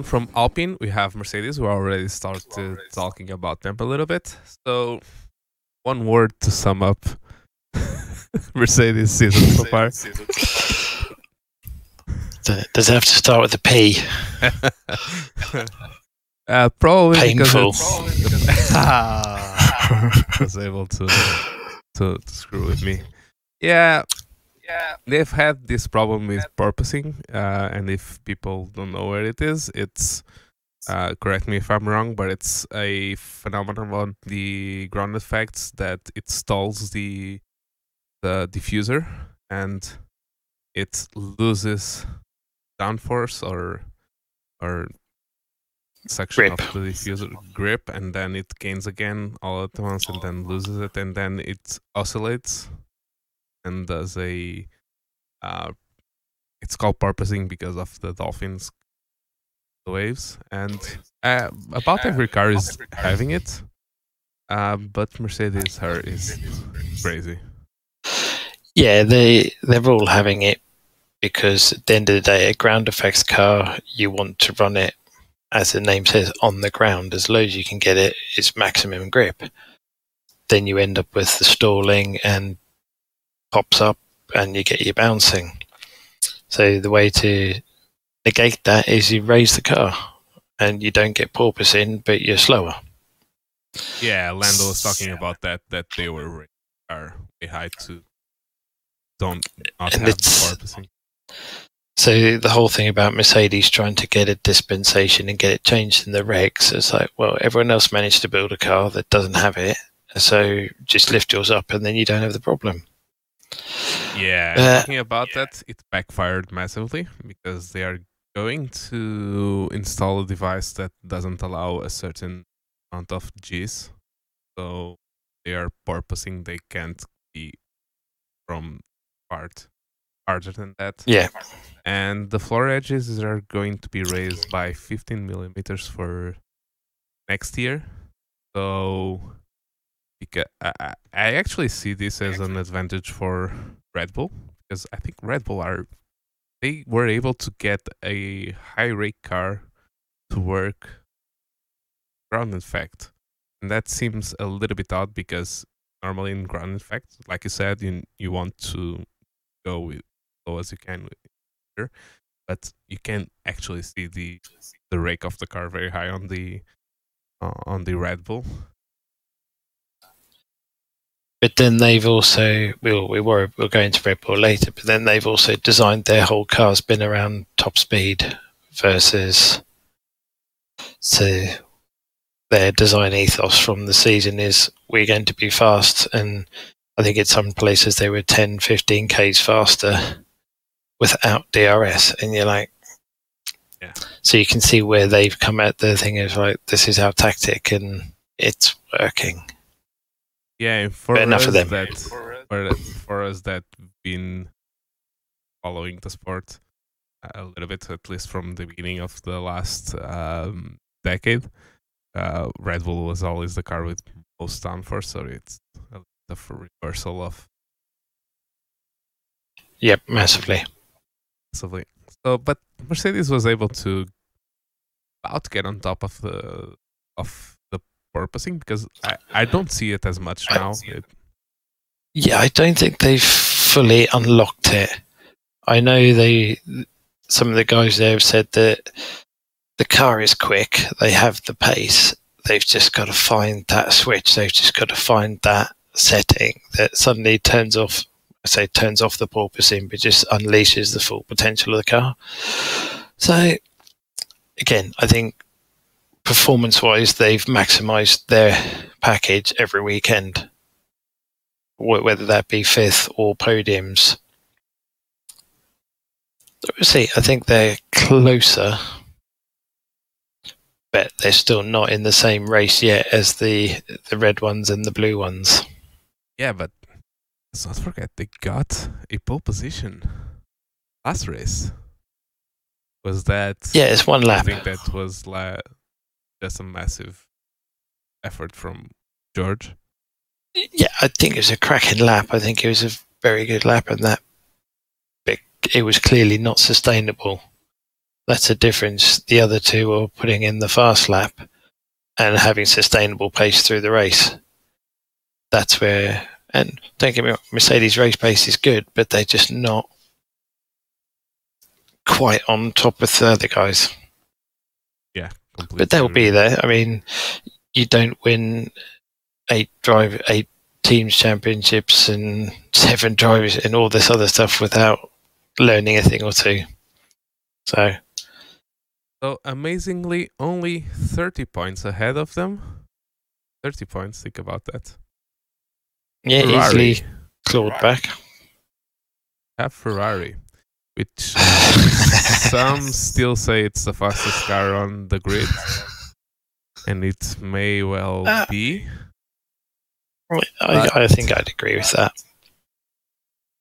on from Alpine, we have Mercedes. We already started talking about them a little bit. So, one word to sum up Mercedes season so far. Does it have to start with a P? uh, probably Painful. because was able to, to to screw with me. Yeah, yeah. They've had this problem with porpoising, uh, and if people don't know where it is, it's uh, correct me if I'm wrong, but it's a phenomenon on the ground effects that it stalls the the diffuser and it loses downforce or or section Grip. of the diffuser grip and then it gains again all at once and then loses it and then it oscillates and does a uh, it's called porpoising because of the dolphins waves and uh, about every car is having it uh, but mercedes her is crazy Yeah, they they're all having it because at the end of the day, a ground effects car, you want to run it, as the name says, on the ground as low as you can get it. It's maximum grip. Then you end up with the stalling and pops up, and you get your bouncing. So the way to negate that is you raise the car, and you don't get porpoising, but you're slower. Yeah, Lando was talking about that that they were way- are way high to don't not And have the porpoising. So the whole thing about Mercedes trying to get a dispensation and get it changed in the regs, it's like, well, everyone else managed to build a car that doesn't have it, so just lift yours up and then you don't have the problem. Yeah, Uh, talking about that, it backfired massively because they are going to install a device that doesn't allow a certain amount of G's. So they are porpoising they can't be from part harder than that. Yeah. And the floor edges are going to be raised by 15 millimeters for next year. So because I, I actually see this as an advantage for Red Bull because I think Red Bull are they were able to get a high rake car to work ground effect, and that seems a little bit odd because normally in ground effect, like you said, you you want to go with low as you can with it, but you can actually see the the rake of the car very high on the uh, on the Red Bull. But then they've also, we'll, we were, we'll go into Red Bull later, but then they've also designed their whole car's been around top speed versus, so their design ethos from the season is we're going to be fast. And I think in some places they were 10, 15 Ks faster without DRS. And you're like, Yeah. so you can see where they've come at the thing is like, this is our tactic and it's working. Yeah, for But enough us of them. that for, for us that been following the sport a little bit, at least from the beginning of the last um, decade, uh, Red Bull was always the car with most downforce, so it's a the reversal of Yep, massively. massively. So, but Mercedes was able to about get on top of the of the porpoising because I, I don't see it as much now. don't It, Yeah, I don't think they've fully unlocked it. I know they, some of the guys there have said that the car is quick. They have the pace. They've just got to find that switch. They've just got to find that setting that suddenly turns off. I say turns off the porpoising, but just unleashes the full potential of the car. So, again, I think performance-wise, they've maximised their package every weekend whether that be fifth or podiums. See. I think they're closer, but they're still not in the same race yet as the the red ones and the blue ones. yeah, but let's not forget they got a pole position last race. Was that Yeah, it's one lap. I think that was la- just a massive effort from George. Yeah, I think it was a cracking lap. I think it was a very good lap, and that but it was clearly not sustainable. That's a difference. The other two were putting in the fast lap and having sustainable pace through the race. That's where, and don't get me wrong, Mercedes race pace is good, but they're just not quite on top of the other guys. But they'll be there. I mean, you don't win eight drive eight teams championships and seven drivers and all this other stuff without learning a thing or two. So So amazingly, only 30 points ahead of them. 30 points, think about that. yeah, Ferrari easily clawed back. have Ferrari, which some still say it's the fastest car on the grid. And it may well Uh, be, I, I think I'd agree with that.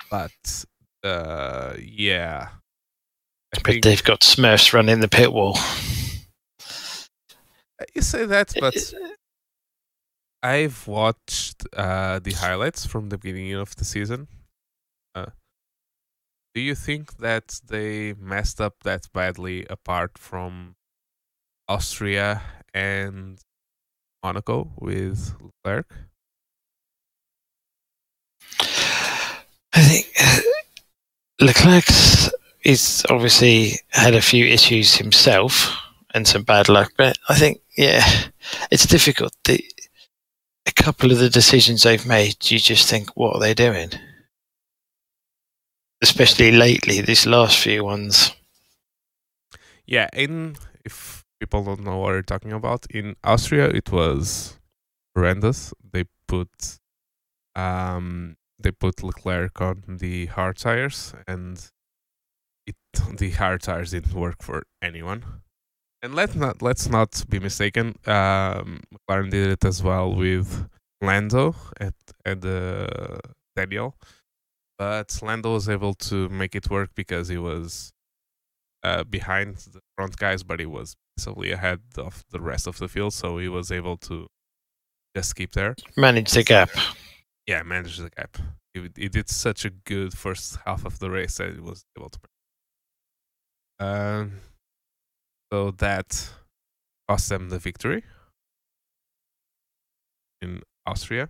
but uh, yeah. I But think they've got Smurfs running the pit wall. you say that, but I've watched uh, the highlights from the beginning of the season. Uh, do you think that they messed up that badly apart from Austria and Monaco with Leclerc? I think Leclerc Leclerc's is obviously had a few issues himself and some bad luck, but I think yeah, it's difficult. The, a couple of the decisions they've made, you just think, what are they doing? Especially lately, these last few ones. Yeah, in if people don't know what we're talking about, in Austria it was horrendous. They put um they put Leclerc on the hard tires and it the hard tires didn't work for anyone. And let's not let's not be mistaken. Um, McLaren did it as well with Lando at at the Daniel, but Lando was able to make it work because he was uh, behind the front guys, but he was massively ahead of the rest of the field, so he was able to just keep there. Manage the gap. Yeah, manage the gap. He, he did such a good first half of the race that he was able to. Um, so that cost them the victory in Austria.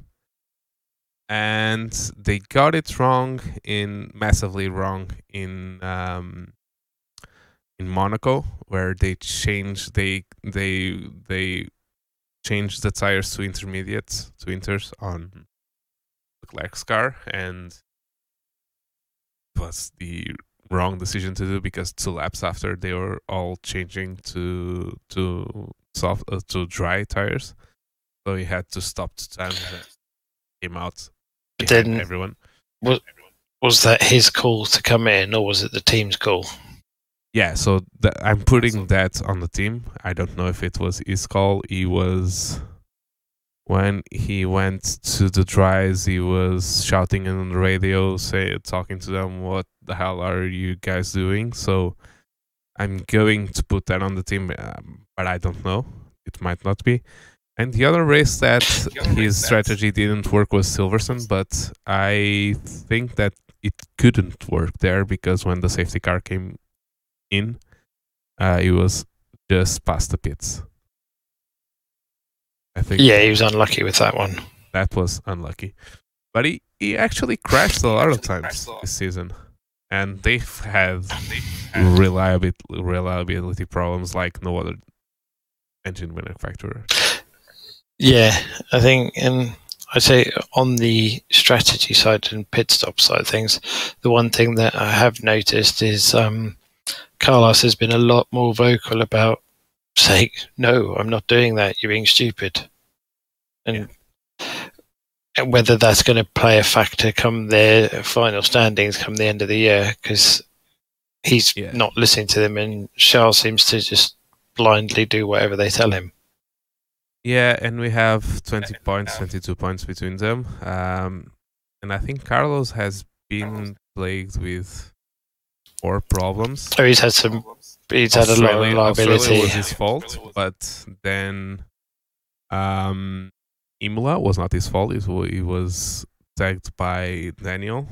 And they got it wrong in massively wrong in um, in Monaco, where they changed they they they changed the tires to intermediates to inters on Leclerc's car, and it was the wrong decision to do because two laps after they were all changing to to soft uh, to dry tires, so he had to stop the time came out then- everyone. Was that his call to come in, or was it the team's call? Yeah, so th- I'm putting that on the team. I don't know if it was his call. He was when he went to the dries. He was shouting on the radio, say talking to them. What the hell are you guys doing? So I'm going to put that on the team, um, but I don't know. It might not be. And the other race that his strategy didn't work was Silverstone, but I think that it couldn't work there because when the safety car came in, uh, he was just past the pits. I think Yeah, he was unlucky with that one. that was unlucky. But he, he actually crashed a lot of times this season. And they've had reliability, reliability problems like no other engine manufacturer. Yeah, I think, and I'd say on the strategy side and pit stop side things, the one thing that I have noticed is um, Carlos has been a lot more vocal about saying, "No, I'm not doing that. You're being stupid," and. And whether that's going to play a factor come their final standings come the end of the year, because he's Yeah. not listening to them, and Charles seems to just blindly do whatever they tell him. Yeah, and we have 20 points, 22 points between them. Um, and I think Carlos has been plagued with more problems. So he's had some. He's had a lot of Australia- liability. Australia was his fault, but then um, Imola was not his fault. It wa- he was tagged by Daniel,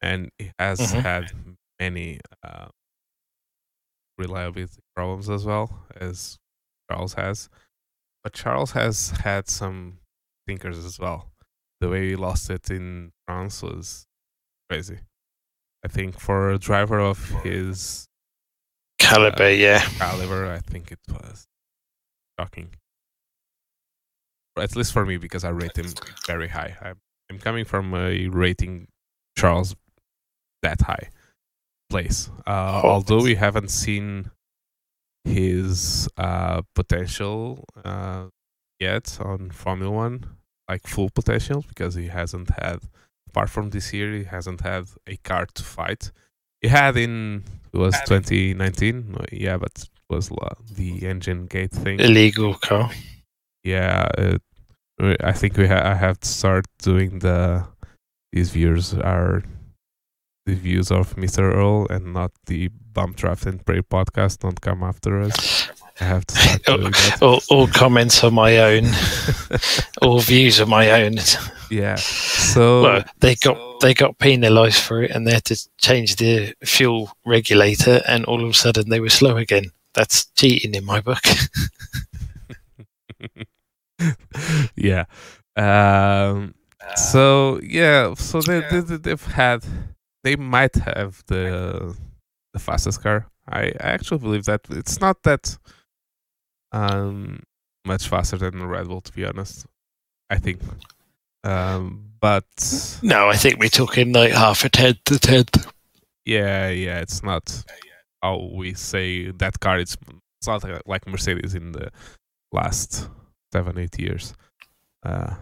and he has Mhm. had many uh, reliability problems as well as Charles has. But Charles has had some thinkers as well. The way he lost it in France was crazy. I think for a driver of his Caliber, uh, yeah. caliber, I think it was shocking. At least for me, because I rate him very high. I'm, I'm coming from a rating Charles that high place. Uh, Oh. although we haven't seen his uh, potential uh, yet on Formula One, like full potential, because he hasn't had, apart from this year, he hasn't had a car to fight. He had in it was 2019, yeah, but it was the engine gate thing. Illegal car. Yeah, we- I think we ha- I have to start doing the these views are the views of Mr. Earl and not the Bump Draft and Pray podcast. Don't come after us. I have to start doing. All, all comments are my own. all views are my own. yeah. So well, they got they got penalised for it, and they had to change the fuel regulator, and all of a sudden they were slow again. That's cheating in my book. yeah. Um, so yeah, so they, they they- they've had they might have the the fastest car. I, I actually believe that it's not that um much faster than the Red Bull to be honest. I think. Um but no, I think we're talking like half a tenth to tenth. yeah, yeah, it's not how we say that car it's it's not like- like Mercedes in the last seven, eight years. Uh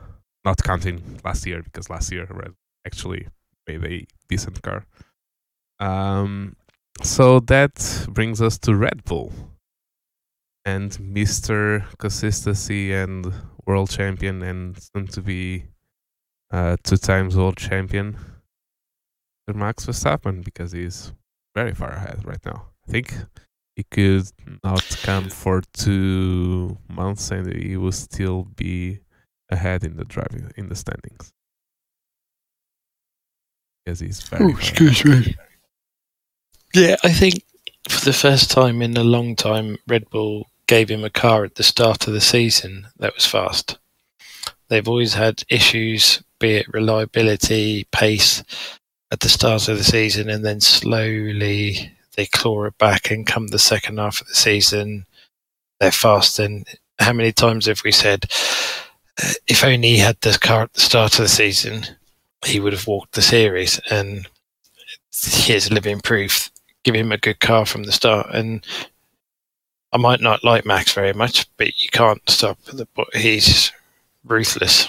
not counting last year because last year Red actually made a decent car. Um, so that brings us to Red Bull and Mr. Consistency and world champion and soon to be uh, two times world champion, Max Verstappen, because he's very far ahead right now. I think he could not come for two months and he will still be ahead in the driving in the standings because he's very far ahead. me. Yeah, I think for the first time in a long time, Red Bull gave him a car at the start of the season that was fast. They've always had issues, be it reliability, pace, at the start of the season, and then slowly they claw it back. And come the second half of the season, they're fast. And how many times have we said, uh, if only he had this car at the start of the season, he would have walked the series? And here's living proof. Give him a good car from the start, and I might not like Max very much, but you can't stop the. But he's ruthless.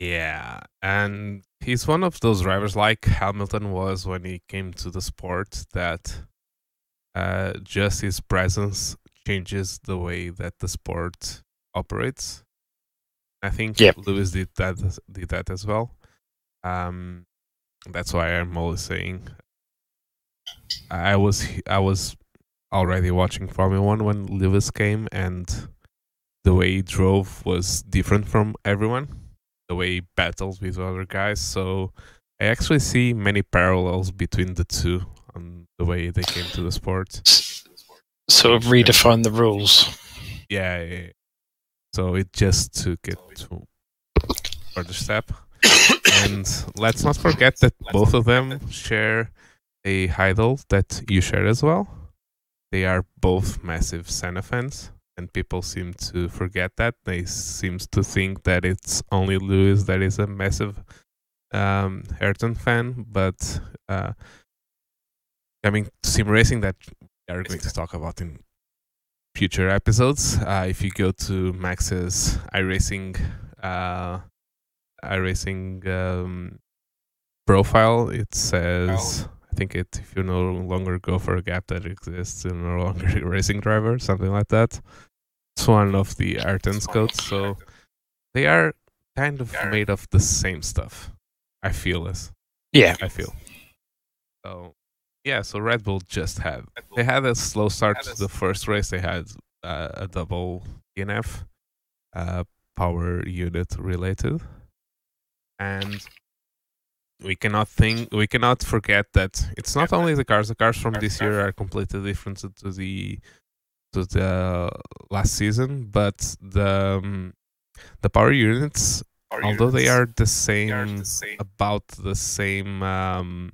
Yeah, and he's one of those drivers like Hamilton was when he came to the sport that uh, just his presence changes the way that the sport operates. I think Yep. Lewis did that did that as well. Um, that's why I'm always saying I was I was already watching Formula One when Lewis came, and the way he drove was different from everyone the way he battles with other guys. So I actually see many parallels between the two on the way they came to the sport. Sort of redefine the rules. Yeah, yeah, yeah. so it just took it to further step. and let's not forget that both of them share a idol that you share as well. They are both massive Senna fans, and people seem to forget that. They seem to think that it's only Lewis that is a massive um, Ayrton fan, but uh, coming to sim racing that we are going to talk about in future episodes. Uh, if you go to Max's iRacing, uh, iRacing um, profile, it says. I think it if you no longer go for a gap that exists, you're no longer a racing driver, something like that. It's one of the Ayrton's codes, so they are kind of made of the same stuff. I feel this. Yeah, I feel. So yeah, so Red Bull just had they had a slow start to the first race. They had uh, a double DNF, uh, power unit related, and we cannot think we cannot forget that it's not only the cars. The cars from this year are completely different to the to the last season, but the um, the power units, power although units, they are the same, are the same. about the same. Um,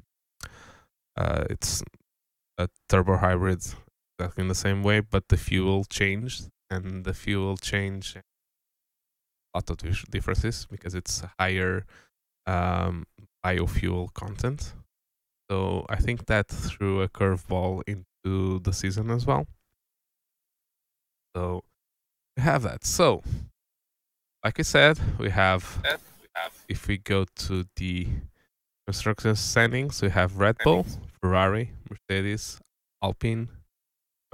uh, it's a turbo hybrid in the same way, but the fuel changed, and the fuel change a lot of differences because it's higher um, biofuel content. So I think that threw a curveball into the season as well. So we have that. So, like I said, we have, if we go to the construction standings, we have Red Bull, Ferrari, Mercedes, Alpine,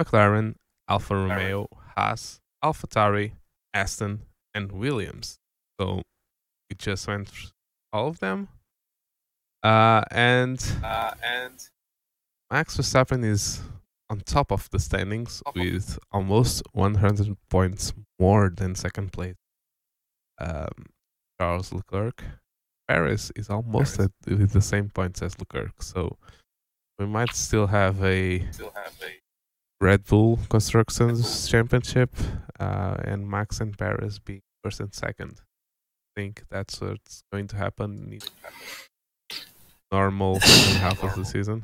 McLaren, Alfa Romeo, Haas, AlphaTauri, Aston, and Williams. So we just went all of them. Uh, and uh, and Max Verstappen is on top of the standings with almost 100 points more than second place. Um, Charles Leclerc. Perez is almost At, with the same points as Leclerc, so we might still have a, still have a Red Bull Constructors Championship, uh, and Max and Perez being first and second. I think that's what's going to happen. Normal second half of the season.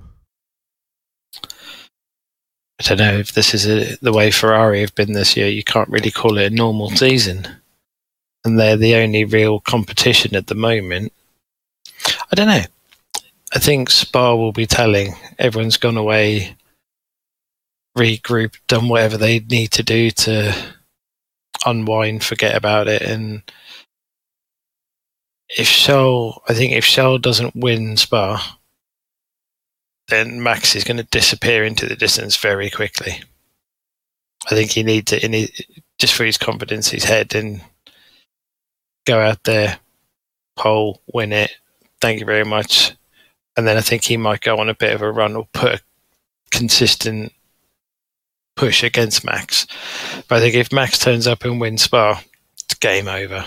I don't know if this is a, the way Ferrari have been this year. You can't really call it a normal season, and they're the only real competition at the moment. I don't know. I think Spa will be telling everyone's gone away, regrouped, done whatever they need to do to unwind, forget about it, and if Shell, I think if Shell doesn't win Spa, then Max is going to disappear into the distance very quickly. I think he needs to, just for his confidence, his head, and go out there, pole, win it. Thank you very much. And then I think he might go on a bit of a run or put a consistent push against Max. But I think if Max turns up and wins Spa, it's game over.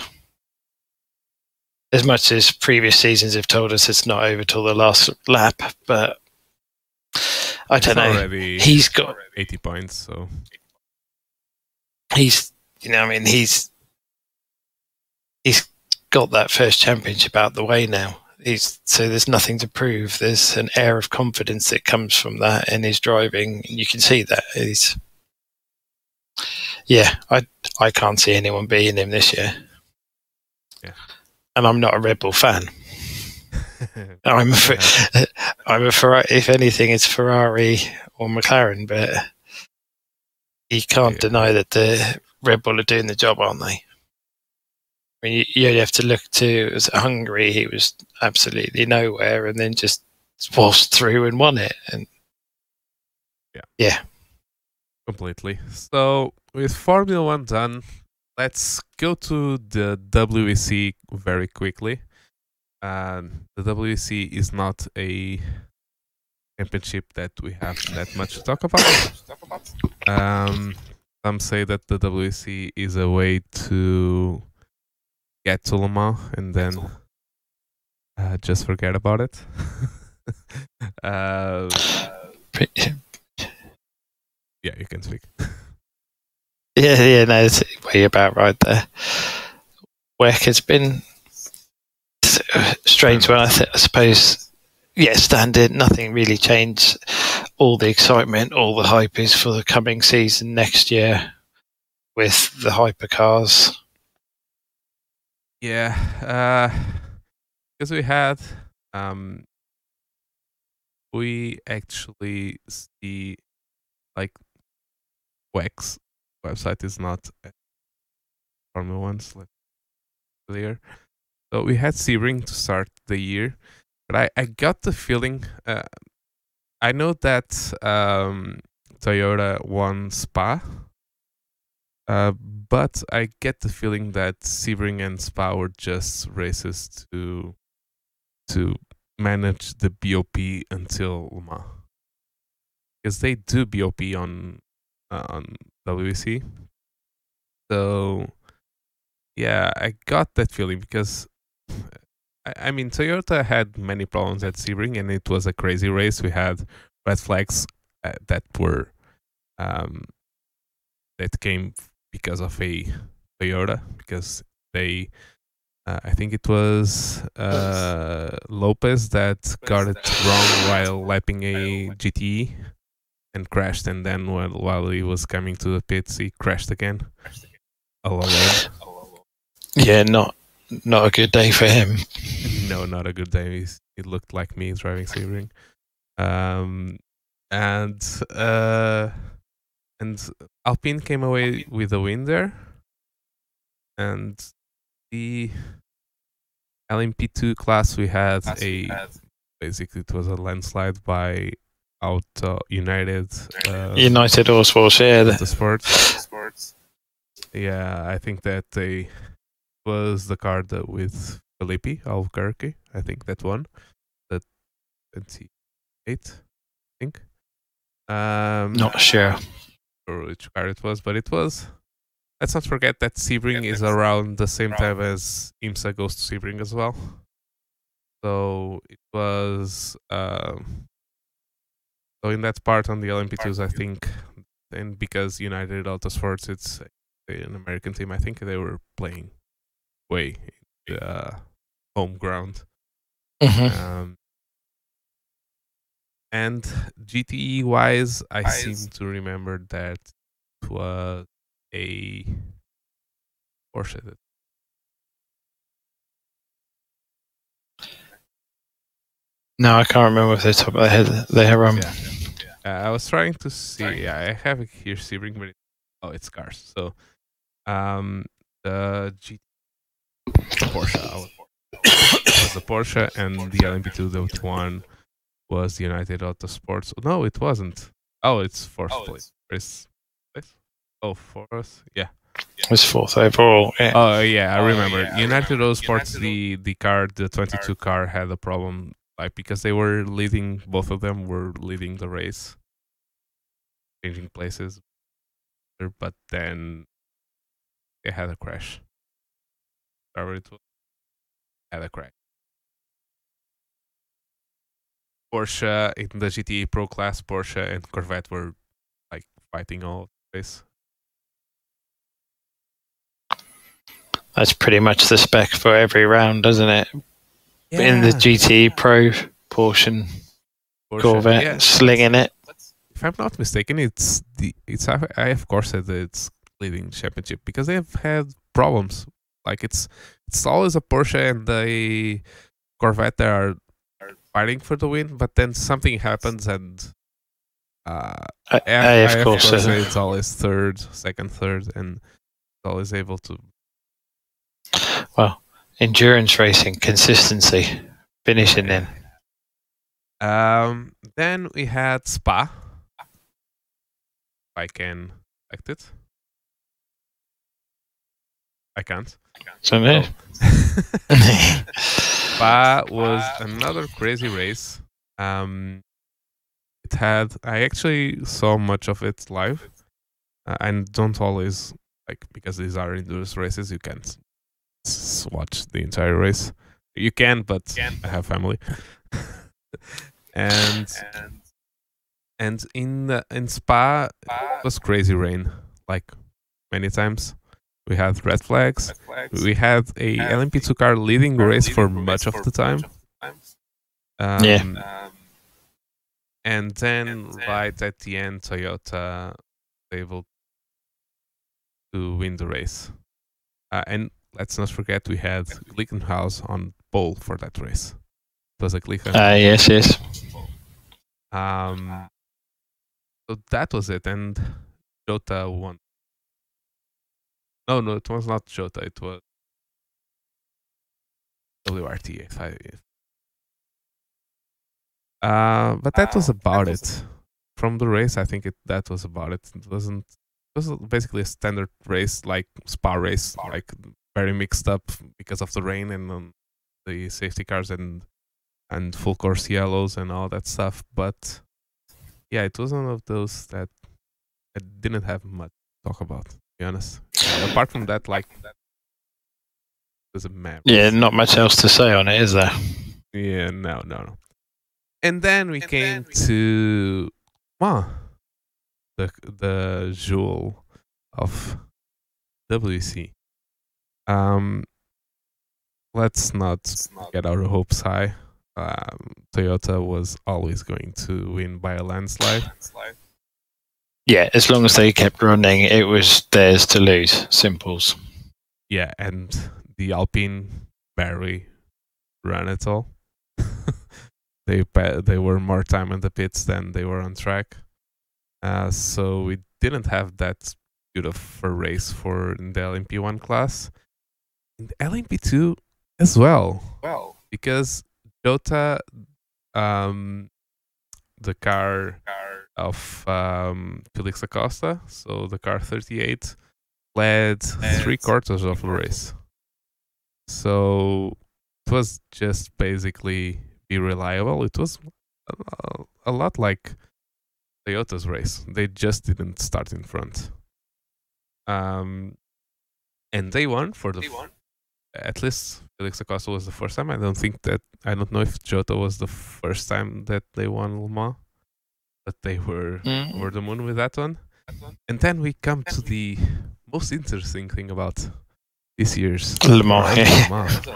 As much as previous seasons have told us it's not over till the last lap, but I don't know. He's got 80 points, so he's you know, I mean, he's he's got that first championship out the way now. He's so there's nothing to prove. There's an air of confidence that comes from that in his driving. You can see that he's yeah. I I can't see anyone beating him this year. Yeah, and I'm not a Red Bull fan. I'm a, I'm a Ferrari. If anything, it's Ferrari or McLaren, but you can't yeah. deny that the Red Bull are doing the job, aren't they? I mean, you, you only have to look to was Hungary. He was absolutely nowhere, and then just waltzed through and won it. And yeah, yeah, completely. So with Formula One done, let's go to the WEC very quickly. Um, the WEC is not a championship that we have that much to talk about. Um, some say that the WEC is a way to get to Le Mans and then uh, just forget about it. uh, yeah, you can speak. yeah, yeah, no, it's way about right there. WEC has been strange one. I, th- I suppose, yeah, standard. Nothing really changed. All the excitement, all the hype is for the coming season next year with the hypercars. Yeah, because uh, we had, um, we actually see like WEC's website is not Formula One's like clear. So we had Sebring to start the year, but I, I got the feeling. Uh, I know that um, Toyota won Spa, uh, but I get the feeling that Sebring and Spa were just races to to manage the BOP until Le Mans, because they do BOP on uh, on WEC. So yeah, I got that feeling because I, I mean, Toyota had many problems at Sebring, and it was a crazy race. We had red flags uh, that were um, that came because of a Toyota because they. Uh, I think it was uh, Lopez that got it wrong while lapping a GTE and crashed, and then while, while he was coming to the pits, he crashed again. All alone. Yeah, not not a good day for him. no, not a good day. He's, it looked like me driving Sebring. Um, and uh, and Alpine came away with a win there, and the LMP2 class we had a basically it was a landslide by out uh, United uh, United Autosports, yeah. the sports. Yeah, I think that they was the card with Filipe Albuquerque. I think that one, the twenty eight, I think. Um, Not sure. sure which card it was, but it was. Let's not forget that Sebring is around the same time as IMSA goes to Sebring as well. So it was. Um, so in that part on the LMP2s, I think, and because United Autosports, it's an American team, I think they were playing way uh, home ground. Mhm. Um, and GTE wise, I Wise. seem to remember that it was a Porsche. That, No, I can't remember if they top of my head. They are um, Yeah. uh, I was trying to see. Yeah, I have it here, Sebring, but it, oh, it's cars. So, um, the GT Porsche I was- was the Porsche, and the LMP2 that one was the United Autosports. No, it wasn't. Oh, it's fourth Oh, place. Place? Place? Oh, fourth. Yeah. was fourth overall. Yeah. Oh yeah, I Oh, remember. yeah, United remember. Autosports, the the car, the 22 car had a problem, like because they were leading. Both of them were leading the race, changing places, but then they had a crash. Had a crash. Porsche in the GTE Pro class, Porsche and Corvette were like fighting all race. That's pretty much the spec for every round, doesn't it? In the GT Pro portion, Porsche, Corvette yeah. slinging it. if I'm not mistaken, it's the it's I I of course said that it's leading championship because they have had problems. Like it's it's always a Porsche and the Corvette that are fighting for the win, but then something happens and uh, I, AF I, AF of course. Corse uh, it's always third, second, third, and it's always able to. well, endurance racing, consistency, finishing then. Um, then we had Spa. I can select it. I can't. So no. Spa was another crazy race. Um, it had I actually saw much of it live, uh, and don't always like because these are endurance races. You can't s- watch the entire race. You can, but I have family. and And and in the, in Spa it was crazy rain, like many times. We had red flags. We had a Have LMP2 car leading the race for much of the time. Um, Yeah. Um, And then And then- right at the end, Toyota able to win the race. Uh, and let's not forget we had Glickenhaus on pole for that race. It was a Glickenhaus. Ah, yes, yes. Um, so that was it, and Jota won. No, no, it was not Jota. It was WRT. If I, if. Uh, but that was Uh, about that was it. From the race, I think it that was about it. It wasn't. It was basically a standard race, like Spa race, Spa. like very mixed up because of the rain and um, the safety cars and and full course yellows and all that stuff. But yeah, it was one of those that I didn't have much to talk about. To be honest, apart from that, like Doesn't matter. Yeah, not much else to say on it, is there? Yeah, no, no, no. And then we came to well, the the jewel of WC. Um, let's not get our hopes high. Um, Toyota was always going to win by a landslide. Yeah, as long as they kept running, it was theirs to lose. Simples. Yeah, and the Alpine barely ran at all. they they were more time in the pits than they were on track. Uh, so we didn't have that good of a race for in the LMP1 class. In the LMP2 as well. Well, because Jota, um, the car car. of um, Félix da Costa, so the car 38, led three quarters of the race. So it was just basically be reliable. It was a, a lot like Toyota's race. They just didn't start in front. Um, and they won for the. F- at least Félix da Costa was the first time. I don't think that I don't know if Jota was the first time that they won Le Mans, but they were Mm. over the moon with that one. And then we come to the most interesting thing about this year's Le Mans. Le Mans.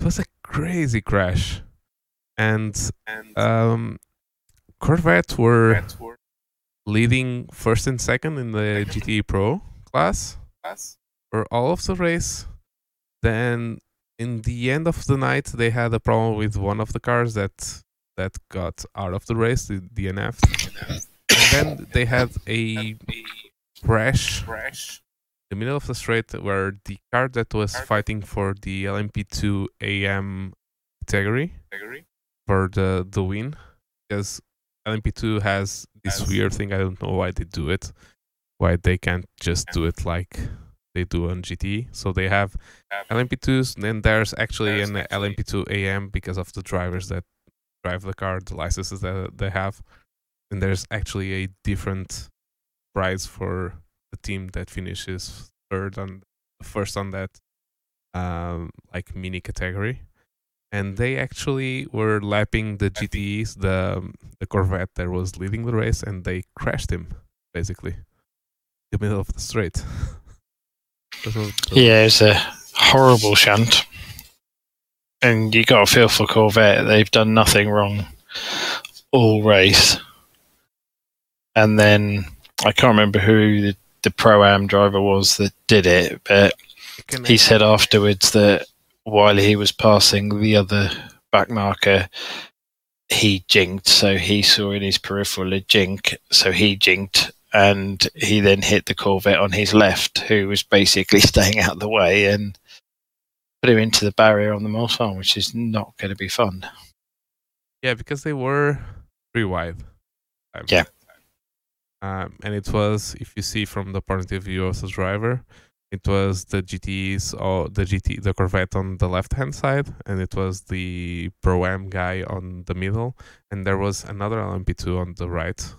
It was a crazy crash, and um, Corvette were leading first and second in the GTE Pro class for all of the race. Then in the end of the night, they had a problem with one of the cars that that got out of the race, the DNF. And then they had a crash in the middle of the straight where the car that was fighting for the LMP2 AM category for the the win because LMP2 has this weird thing. I don't know why they do it. Why they can't just do it like they do on GT. So they have LMP2s. Then there's actually an LMP2 AM because of the drivers that drive the car, the licenses that they have. And there's actually a different prize for the team that finishes third on first on that um, like mini category. And they actually were lapping the GTEs, the the Corvette that was leading the race, and they crashed him basically in the middle of the straight. That was- that Yeah, it's a horrible shunt. And you got to feel for Corvette. They've done nothing wrong all race. And then I can't remember who the, the pro am driver was that did it, but he said afterwards that while he was passing the other back marker, he jinked. So he saw in his peripheral a jink. So he jinked. And he then hit the Corvette on his left, who was basically staying out of the way and put him into the barrier on the Mulsanne, which is not going to be fun. Yeah, because they were pretty wide. Um, Yeah. Um, and it was, if you see from the point of view of the driver, it was the GTs or the GT, the Corvette on the left hand side, and it was the Pro Am guy on the middle, and there was another LMP2 on the right.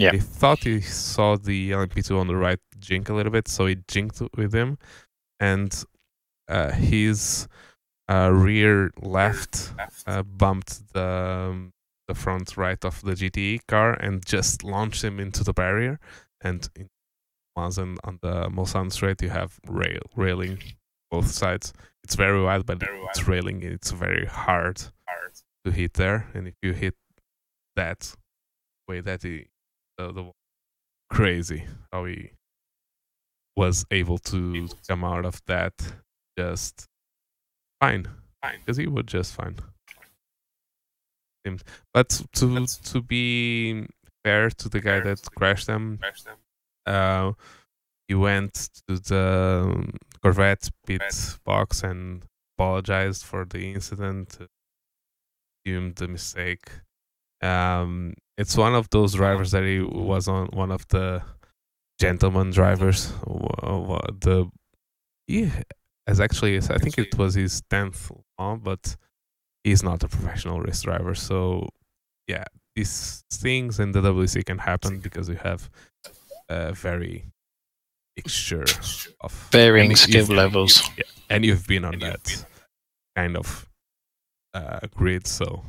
Yeah. He thought he saw the LMP2 on the right jink a little bit, so he jinked with him, and uh, his uh, rear left uh, bumped the um, the front right of the GTE car and just launched him into the barrier. And in once on, on the Mulsanne straight, you have rail railing both sides. It's very wide, but it's railing. It's very hard to hit there. And if you hit that way, that he, the, the crazy how he was able to come out of that just fine Fine. because he was just fine. But to to be fair to the guy that crashed them, uh, he went to the Corvette pit box and apologized for the incident, assumed the mistake. Um, it's one of those drivers that he was on one of the gentleman drivers. The he has actually, I think it was his tenth on, but he's not a professional race driver. So yeah, these things in the WC can happen because you have a very mixture of Varying skill levels. Yeah, and you've been on that kind of uh, grid, so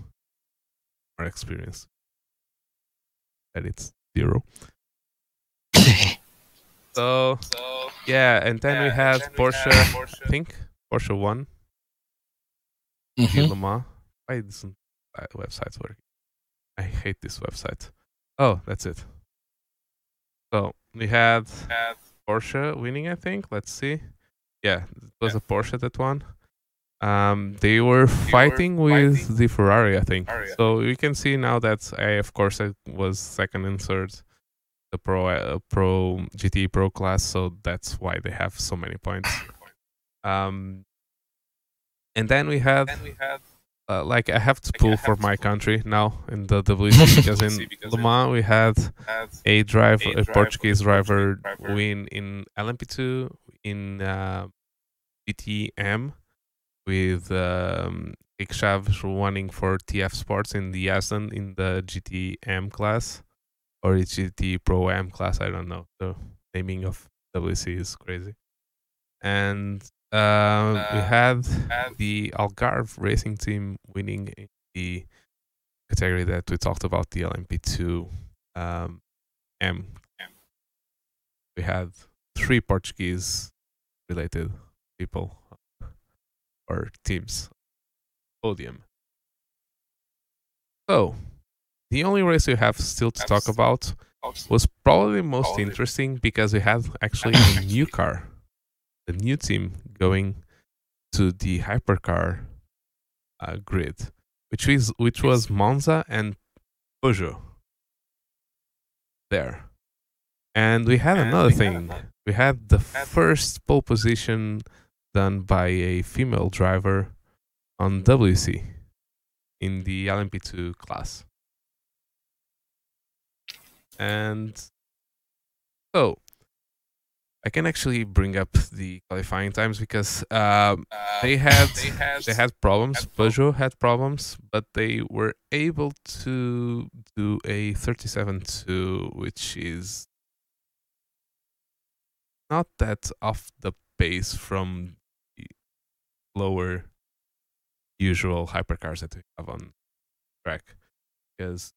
more experience. That it's zero. So yeah, and then we had Porsche. I think Porsche one Mhm. Why isn't that website working? I hate this website. Oh, that's it. So we had had Porsche winning, I think. Let's see. Yeah, it was a Porsche that won. Um, they were fighting with the Ferrari, I think. So you can see now that I, of course, I was second and third, the Pro uh, Pro GT Pro class. So that's why they have so many points. Um, and then we had uh, like I have to pull for my country now in the WEC because in Le Mans we had a driver, a Portuguese driver win in LMP2 in uh, GTM with um, Chaves winning for TF Sports in the Aston in the GTM class or it's GT Pro M class. I don't know. The naming of WEC is crazy. And uh, we had the Algarve racing team winning in the category that we talked about, the LMP2 um, M. We had three Portuguese related people or teams podium. So, the only race we have still to talk about was probably most interesting because we had actually a new car, a new team going to the hypercar uh, grid, which is which was Monza and Peugeot. There, and we had another thing. We had the first pole position done by a female driver on WEC in the LMP2 class. And so I can actually bring up the qualifying times because um, they had they had problems. Peugeot had problems, but they were able to do a 37.2, which is not that off the pace from lower usual hypercars that we have on track. Because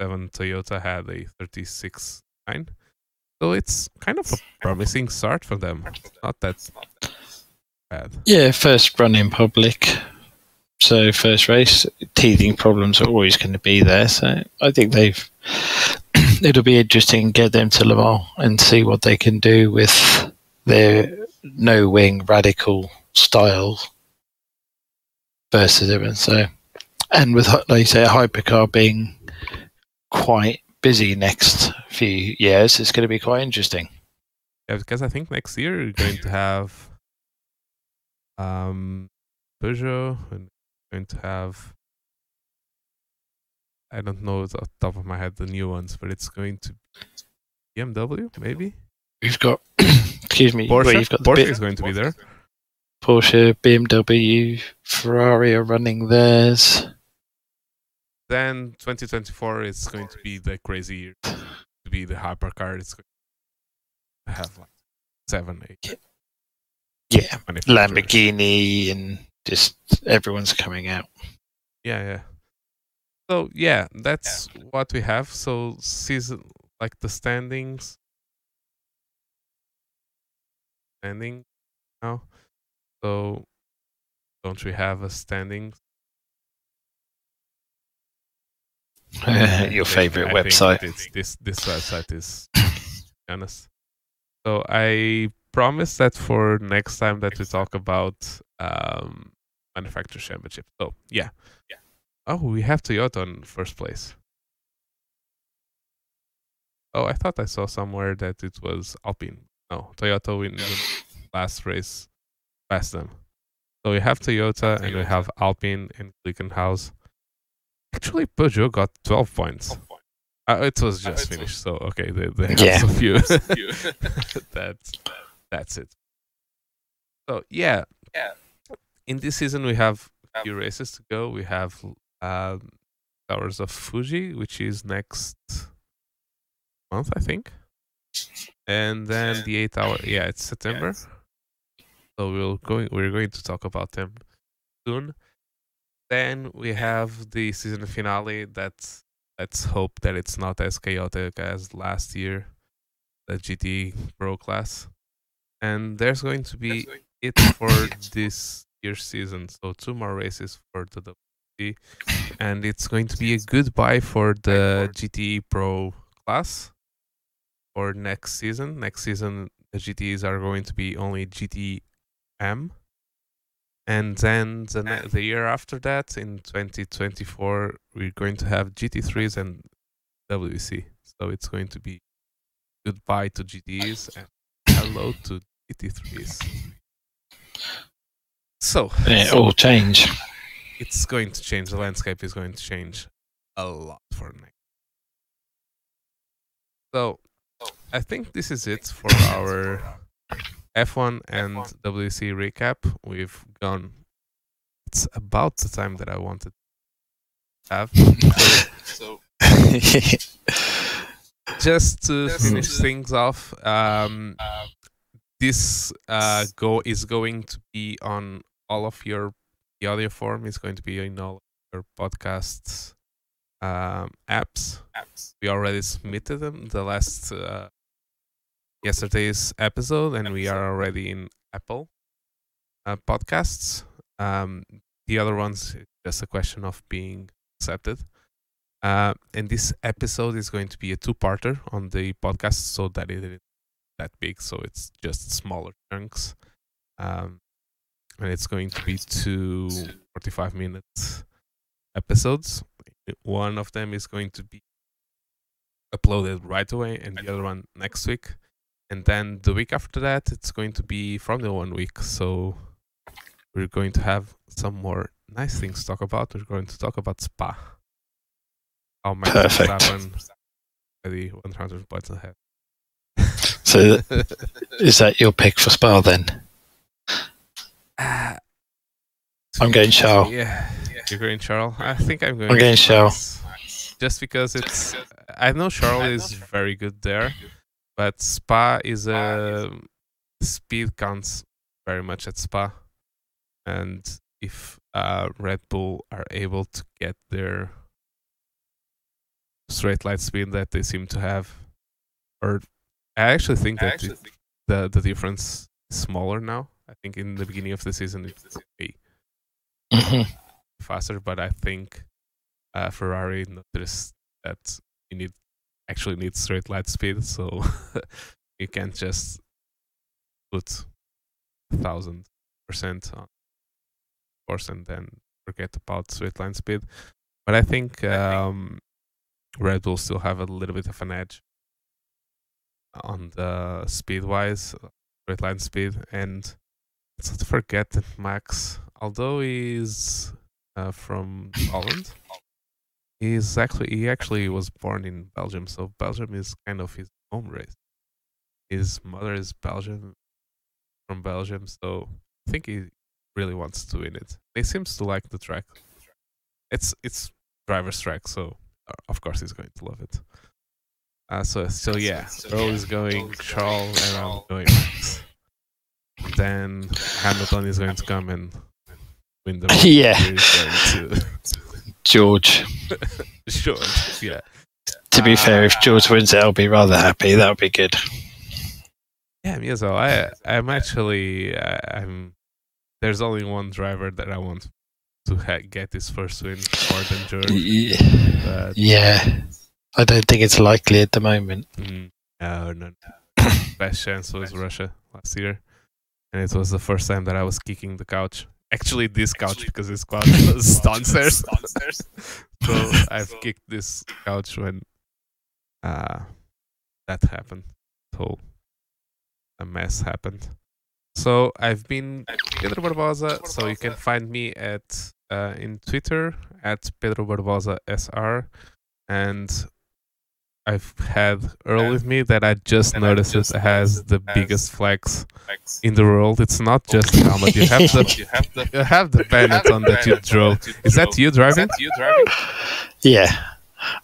seven Toyota had a 36.9. So it's kind of a promising start for them. Not that bad. Yeah, first run in public. So first race, teething problems are always going to be there. So I think they've. it'll be interesting get them to Le Mans and see what they can do with their no wing radical style versus everyone. So, and with like you say, hypercar being quite busy next few years, it's going to be quite interesting. Yeah, because I think next year you're going to have um, Peugeot and going to have I don't know off the top of my head the new ones, but it's going to BMW maybe. We've got, excuse me, Porsche. well, you've got Porsche bit- is going to be there. Porsche, BMW, Ferrari are running theirs. Then 2024 is going to be the crazy year to be the hypercar. It's going to have like seven, eight. Yeah, manufacturers. Lamborghini and just everyone's coming out. Yeah, yeah. So yeah, that's what we have. So season like the standings. Standing now. So don't we have a standing? Your I favorite think website. It's, this this website is honest. So I promise that for next time that we talk about um, manufacturer championship. So yeah, yeah. Oh, we have Toyota in first place. Oh, I thought I saw somewhere that it was Alpine. No, Toyota win the last race past them. So we have Toyota and we have Alpine and Glickenhaus. Actually, Peugeot got 12 points. Uh, it was just finished, so okay, they, they have Yeah. some few. that's that's it. So yeah, Yeah. In this season, we have a few races to go. We have um, Towers of Fuji, which is next month, I think, and then the eight hour. Yeah, it's September. Yes. So we'll going we're going to talk about them soon. Then we have the season finale. That's let's hope that it's not as chaotic as last year, the GT Pro class. And there's going to be it for this year's season. So two more races for the WEC, and it's going to be a goodbye for the GT Pro class for next season. Next season, the GTs are going to be only GTM, and then the ne- ah. the year after that, in 2024, we're going to have GT3s and WEC. So it's going to be goodbye to GTs and hello to GT3s. So It all change. it's going to change. The landscape is going to change a lot for next. So I think this is it for our F1 and WEC recap. We've gone. It's about the time that I wanted to have. So just to finish things off, um, this uh, go is going to be on all of your the audio form is going to be in all your podcasts um, apps. We already submitted them the last uh, yesterday's episode, and we are already in Apple uh, podcasts. Um, the other ones, just a question of being accepted. Uh, and this episode is going to be a two-parter on the podcast, so that it is that big, so it's just smaller chunks. Um, and it's going to be two 45 minute episodes. One of them is going to be uploaded right away, and the other one next week. And then the week after that, it's going to be from the one week. So we're going to have some more nice things to talk about. We're going to talk about Spa. How Max Perfect. Verstappen already 100 points ahead. So is that your pick for Spa then? Ah, I'm going Charles. Yeah, you're going Charles. I think I'm going. I'm going Charles. Just because it's, I know Charles is very good there, but Spa is a speed counts very much at Spa, and if uh, Red Bull are able to get their straight line speed that they seem to have, or I actually think that it- the the difference is smaller now. I think in the beginning of the season it's way Mhm. faster, but I think uh, Ferrari noticed that you need actually need straight line speed, so you can't just put a thousand percent on course and then forget about straight line speed. But I think um, Red Bull still have a little bit of an edge on the speed wise, straight line speed, and let's not forget that Max, although he's uh, from Holland. He's actually he actually was born in Belgium, so Belgium is kind of his home race. His mother is Belgian, from Belgium, so I think he really wants to win it. He seems to like the track. It's it's driver's track, so uh, of course he's going to love it. Uh, so so yeah, Earl is going Charles, and I'm going. Then Hamilton is going to come and win the race. Yeah. He's going to George. Sure. Yeah. To be fair, if George wins it, I'll be rather happy. That would be good. Yeah, me as well. I I'm actually uh, I'm. There's only one driver that I want to ha- get his first win more than George. Yeah. Yeah. I don't think it's likely at the moment. mm, no, no, no. Best chance was Russia last year, and it was the first time that I was kicking the couch. Actually, this couch because this couch was downstairs. so I've kicked this couch when uh, that happened. So a mess happened. So I've been Pedro Barbosa. So you can find me at uh, in Twitter at Pedro Barbosa SR, and I've had Earl with me that I just noticed it has the biggest flex in the world. It's not just the helmet. You have the you have the Benetton that you drove. Is that you driving? Yeah.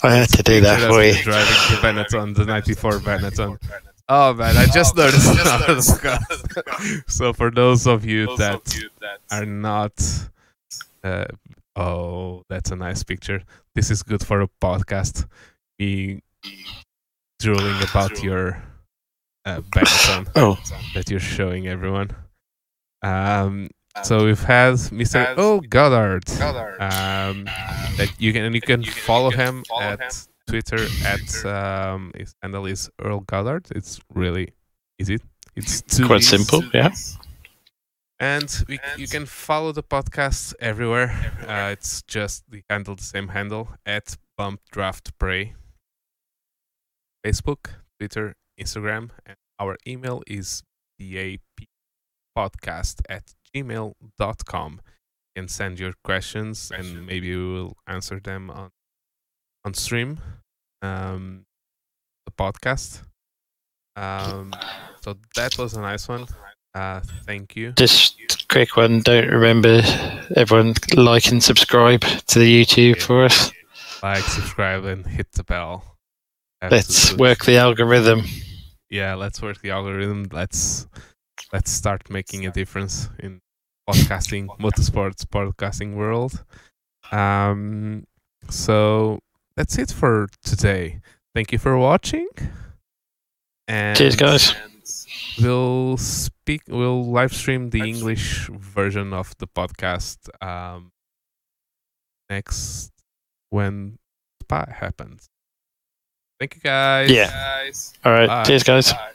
I had to do that for you. Driving the Benetton, the '94 Benetton. Oh man, I just Oh, noticed. Just noticed. so for those of you Those that of you that are not, uh, oh, that's a nice picture. This is good for a podcast. Me drooling about your uh, Benetton Oh, that you're showing everyone. Um, so we've had Mr. Oh Goddard. Goddard. Um, Um, that you can and you can you can- you follow can him follow at him Twitter at um his handle is Earl Goddard. It's really easy. It's two quite E's. simple. Yeah. And we, you can follow the podcast everywhere. Everywhere. Uh, it's just the handle, the same handle at Bump Draft Pray. Facebook, Twitter, Instagram, and our email is dappodcast at gmail.com. You can send your questions and maybe we will answer them on on stream. Um, the podcast. Um, so that was a nice one. Uh, thank you. Just quick one. Don't remember everyone like and subscribe to the YouTube for us. Like, subscribe, and hit the bell. Let's work the algorithm. Yeah, let's work the algorithm. Let's let's start making a difference in podcasting, motorsports podcasting world. Um, so that's it for today. Thank you for watching. And Cheers, guys. We'll speak. We'll live stream the English version of the podcast um, next when Spa happens. Thank you, guys. Yeah. guys. All right. Bye. Cheers, guys. Bye.